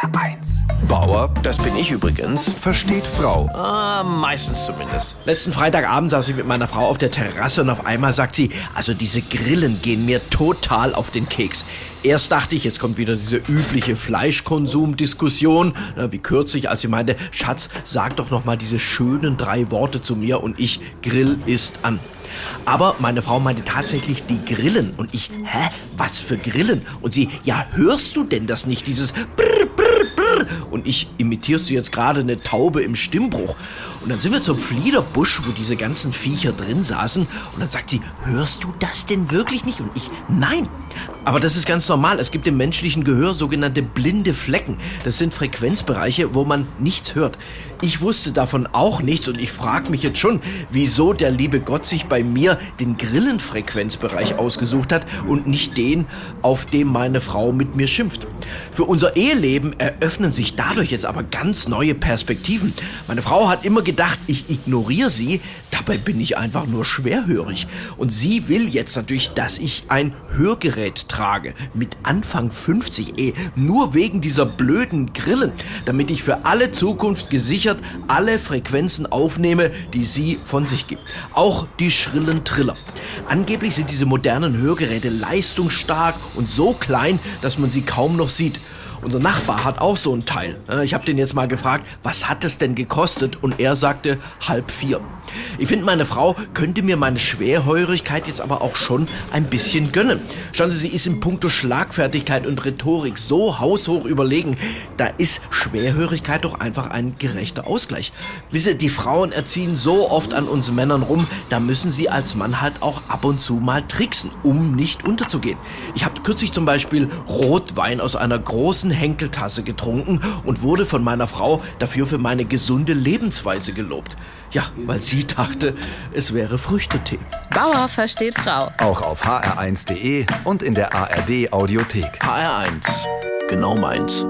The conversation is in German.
HR1. Bauer, das bin ich übrigens, versteht Frau. Ah, meistens zumindest. Letzten Freitagabend saß ich mit meiner Frau auf der Terrasse und auf einmal sagt sie, also diese Grillen gehen mir total auf den Keks. Erst dachte ich, jetzt kommt wieder diese übliche Fleischkonsumdiskussion, wie kürzlich, als sie meinte, Schatz, sag doch noch mal diese schönen drei Worte zu mir und ich, Grill ist an. Aber meine Frau meinte tatsächlich die Grillen und ich, hä, was für Grillen? Und sie, ja, hörst du denn das nicht, dieses Brr, Brr, Brr? Und ich, imitierst du jetzt gerade eine Taube im Stimmbruch? Und dann sind wir zum Fliederbusch, wo diese ganzen Viecher drin saßen. Und dann sagt sie, hörst du das denn wirklich nicht? Und ich, nein. Aber das ist ganz normal. Es gibt im menschlichen Gehör sogenannte blinde Flecken. Das sind Frequenzbereiche, wo man nichts hört. Ich wusste davon auch nichts und ich frage mich jetzt schon, wieso der liebe Gott sich bei mir den Grillenfrequenzbereich ausgesucht hat und nicht den, auf dem meine Frau mit mir schimpft. Für unser Eheleben eröffnen sich dadurch jetzt aber ganz neue Perspektiven. Meine Frau hat immer gedacht, ich ignoriere sie, dabei bin ich einfach nur schwerhörig. Und sie will jetzt natürlich, dass ich ein Hörgerät trage, mit Anfang 50 eh, nur wegen dieser blöden Grillen, damit ich für alle Zukunft gesichert alle Frequenzen aufnehme, die sie von sich gibt. Auch die schrillen Triller. Angeblich sind diese modernen Hörgeräte leistungsstark und so klein, dass man sie kaum noch sieht. Unser Nachbar hat auch so ein Teil. Ich habe den jetzt mal gefragt, was hat es denn gekostet? Und er sagte halb vier. Ich finde, meine Frau könnte mir meine Schwerhörigkeit jetzt aber auch schon ein bisschen gönnen. Schauen Sie, sie ist in puncto Schlagfertigkeit und Rhetorik so haushoch überlegen. Da ist Schwerhörigkeit doch einfach ein gerechter Ausgleich. Wisse, die Frauen erziehen so oft an uns Männern rum, da müssen sie als Mann halt auch ab und zu mal tricksen, um nicht unterzugehen. Ich habe kürzlich zum Beispiel Rotwein aus einer großen Henkeltasse getrunken und wurde von meiner Frau dafür für meine gesunde Lebensweise gelobt. Ja, weil sie dachte, es wäre Früchtetee. Bauer versteht Frau. Auch auf hr1.de und in der ARD Audiothek. HR1, genau meins.